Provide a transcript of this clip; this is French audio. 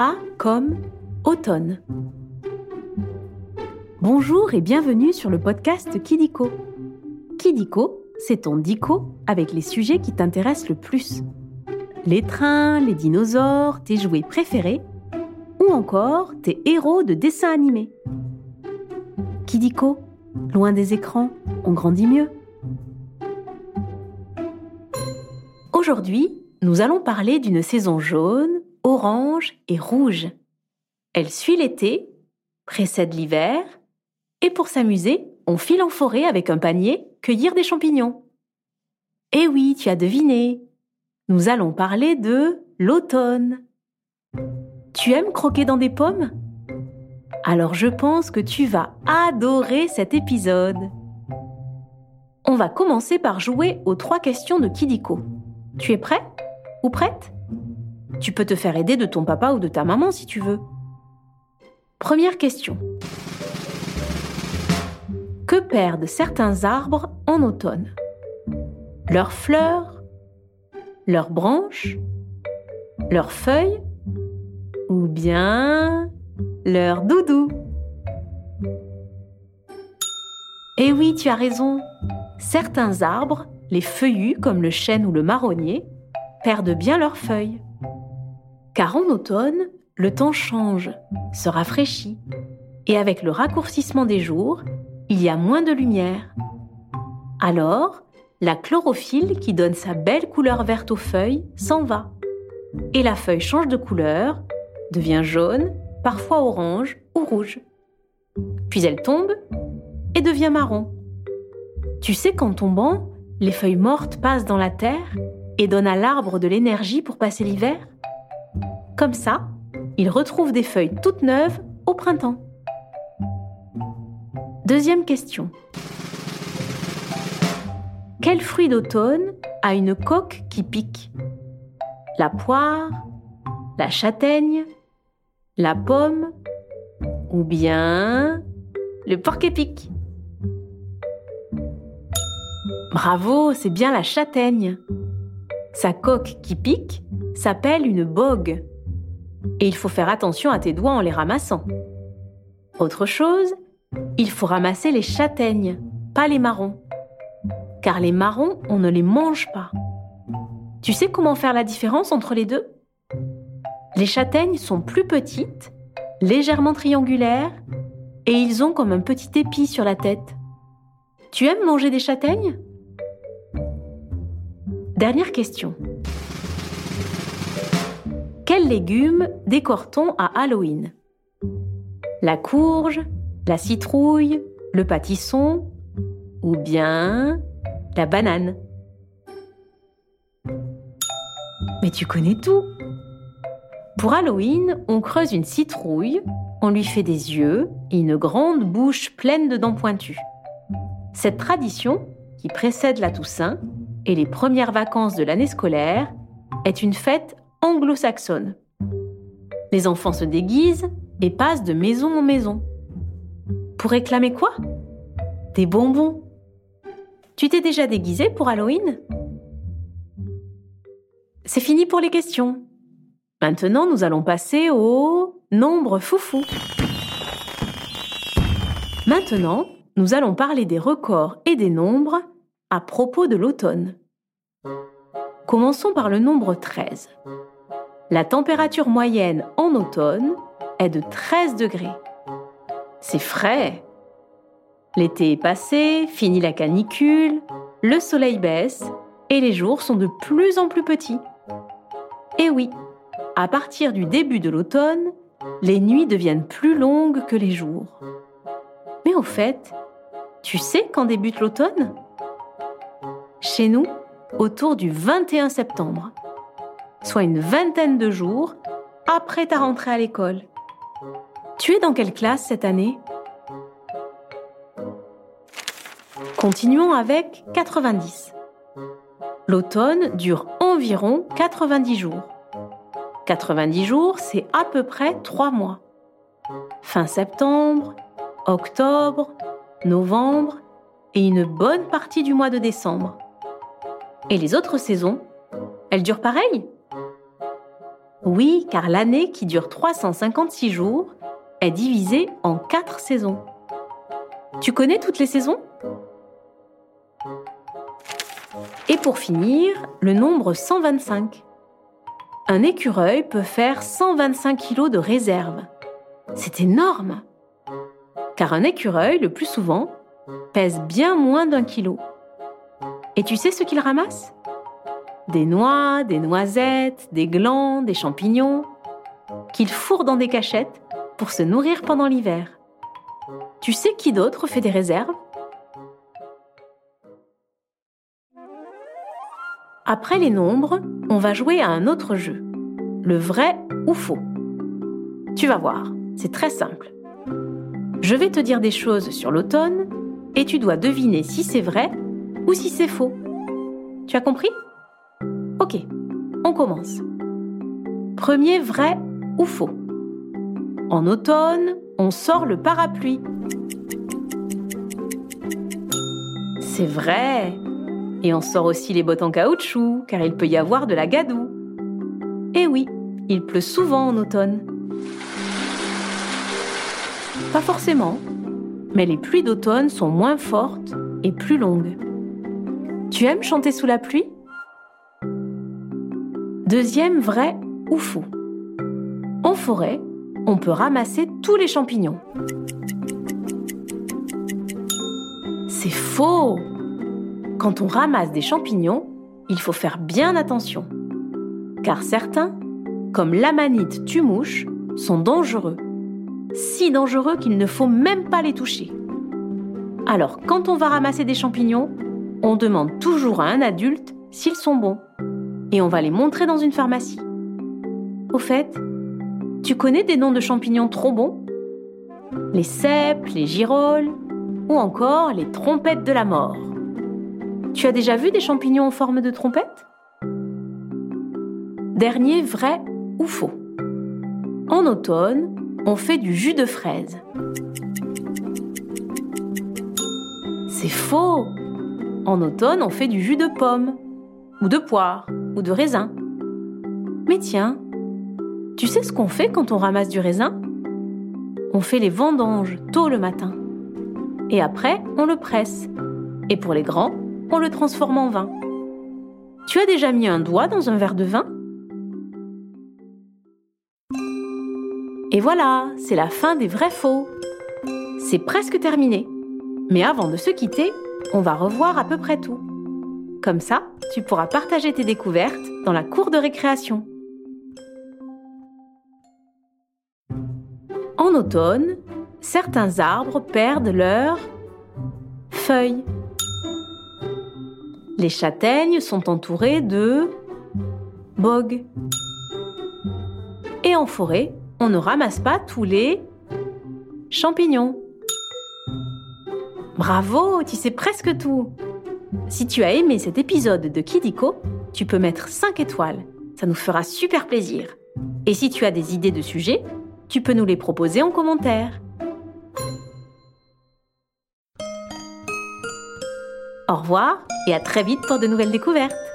A comme automne. Bonjour et bienvenue sur le podcast Kidiko. Kidiko, c'est ton dico avec les sujets qui t'intéressent le plus. Les trains, les dinosaures, tes jouets préférés ou encore tes héros de dessins animés. Kidiko, loin des écrans, on grandit mieux. Aujourd'hui, nous allons parler d'une saison jaune, orange et rouge. Elle suit l'été, précède l'hiver, et pour s'amuser, on file en forêt avec un panier cueillir des champignons. Eh oui, tu as deviné. Nous allons parler de l'automne. Tu aimes croquer dans des pommes? Alors je pense que tu vas adorer cet épisode. On va commencer par jouer aux trois questions de Kidiko. Tu es prêt Ou prête? Tu peux te faire aider de ton papa ou de ta maman si tu veux. Première question. Que perdent certains arbres en automne? Leurs fleurs Leurs branches Leurs feuilles Ou bien leurs doudous? Eh oui, tu as raison. Certains arbres, les feuillus comme le chêne ou le marronnier, perdent bien leurs feuilles. Car en automne, le temps change, se rafraîchit, et avec le raccourcissement des jours, il y a moins de lumière. Alors, la chlorophylle qui donne sa belle couleur verte aux feuilles s'en va. Et la feuille change de couleur, devient jaune, parfois orange ou rouge. Puis elle tombe et devient marron. Tu sais qu'en tombant, les feuilles mortes passent dans la terre et donnent à l'arbre de l'énergie pour passer l'hiver? Comme ça, il retrouve des feuilles toutes neuves au printemps. Deuxième question. Quel fruit d'automne a une coque qui pique? La poire La châtaigne La pomme Ou bien le porc-épic Bravo, c'est bien la châtaigne. Sa coque qui pique s'appelle une bogue. Et il faut faire attention à tes doigts en les ramassant. Autre chose, il faut ramasser les châtaignes, pas les marrons. Car les marrons, on ne les mange pas. Tu sais comment faire la différence entre les deux? Les châtaignes sont plus petites, légèrement triangulaires, et ils ont comme un petit épi sur la tête. Tu aimes manger des châtaignes? Dernière question. Quels légumes décore-t-on à Halloween? La courge, la citrouille, le pâtisson ou bien la banane? Mais tu connais tout Pour Halloween, on creuse une citrouille, on lui fait des yeux et une grande bouche pleine de dents pointues. Cette tradition, qui précède la Toussaint et les premières vacances de l'année scolaire, est une fête anglo-saxonne. Les enfants se déguisent et passent de maison en maison. Pour réclamer quoi? Des bonbons. Tu t'es déjà déguisé pour Halloween? C'est fini pour les questions. Maintenant, nous allons passer au nombre foufou. Maintenant, nous allons parler des records et des nombres à propos de l'automne. Commençons par le nombre 13. La température moyenne en automne est de 13 degrés. C'est frais. L'été est passé, fini la canicule, le soleil baisse et les jours sont de plus en plus petits. Et oui, à partir du début de l'automne, les nuits deviennent plus longues que les jours. Mais au fait, tu sais quand débute l'automne? Chez nous, autour du 21 septembre, soit une vingtaine de jours après ta rentrée à l'école. Tu es dans quelle classe cette année? Continuons avec 90. L'automne dure environ 90 jours. 90 jours, c'est à peu près 3 mois. Fin septembre, octobre, novembre et une bonne partie du mois de décembre. Et les autres saisons, elles durent pareil Oui, car l'année qui dure 356 jours est divisée en 4 saisons. Tu connais toutes les saisons? Et pour finir, le nombre 125. Un écureuil peut faire 125 kg de réserve. C'est énorme Car un écureuil, le plus souvent, pèse bien moins d'un kilo. Et tu sais ce qu'il ramasse? Des noix, des noisettes, des glands, des champignons, qu'il fourre dans des cachettes pour se nourrir pendant l'hiver. Tu sais qui d'autre fait des réserves? Après les nombres, on va jouer à un autre jeu, le vrai ou faux. Tu vas voir, c'est très simple. Je vais te dire des choses sur l'automne et tu dois deviner si c'est vrai ou si c'est faux. Tu as compris? Ok, on commence. Premier vrai ou faux En automne, on sort le parapluie. C'est vrai Et on sort aussi les bottes en caoutchouc, car il peut y avoir de la gadoue. Eh oui, il pleut souvent en automne. Pas forcément, mais les pluies d'automne sont moins fortes et plus longues. Tu aimes chanter sous la pluie? Deuxième vrai ou faux. En forêt, on peut ramasser tous les champignons. C'est faux Quand on ramasse des champignons, il faut faire bien attention. Car certains, comme l'amanite tue-mouche, sont dangereux si dangereux qu'il ne faut même pas les toucher. Alors, quand on va ramasser des champignons, on demande toujours à un adulte s'ils sont bons. Et on va les montrer dans une pharmacie. Au fait, tu connais des noms de champignons trop bons? Les cèpes, les girolles ou encore les trompettes de la mort. Tu as déjà vu des champignons en forme de trompette? Dernier vrai ou faux En automne, on fait du jus de fraise. C'est faux En automne, on fait du jus de pomme, ou de poire, ou de raisin. Mais tiens, tu sais ce qu'on fait quand on ramasse du raisin? On fait les vendanges tôt le matin. Et après, on le presse. Et pour les grands, on le transforme en vin. Tu as déjà mis un doigt dans un verre de vin? Et voilà, c'est la fin des vrais faux. C'est presque terminé. Mais avant de se quitter, on va revoir à peu près tout. Comme ça, tu pourras partager tes découvertes dans la cour de récréation. En automne, certains arbres perdent leurs feuilles. Les châtaignes sont entourées de bogues. Et en forêt, on ne ramasse pas tous les champignons. Bravo, tu sais presque tout. Si tu as aimé cet épisode de Kidiko, tu peux mettre 5 étoiles. Ça nous fera super plaisir. Et si tu as des idées de sujets, tu peux nous les proposer en commentaire. Au revoir et à très vite pour de nouvelles découvertes.